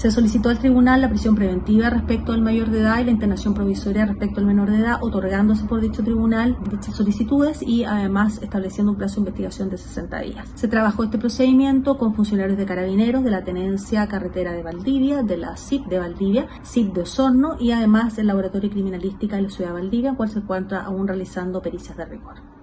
Se solicitó al tribunal la prisión preventiva respecto al mayor de edad y la internación provisoria respecto al menor de edad, otorgándose por dicho tribunal dichas solicitudes y además estableciendo un plazo de investigación de 60 días. Se trabajó este procedimiento con funcionarios de carabineros de la Tenencia Carretera de Valdivia, de la CIP de Valdivia, CIP de Osorno y además el Laboratorio Criminalística de la Ciudad de Valdivia, cual se encuentra aún realizando pericias de rigor.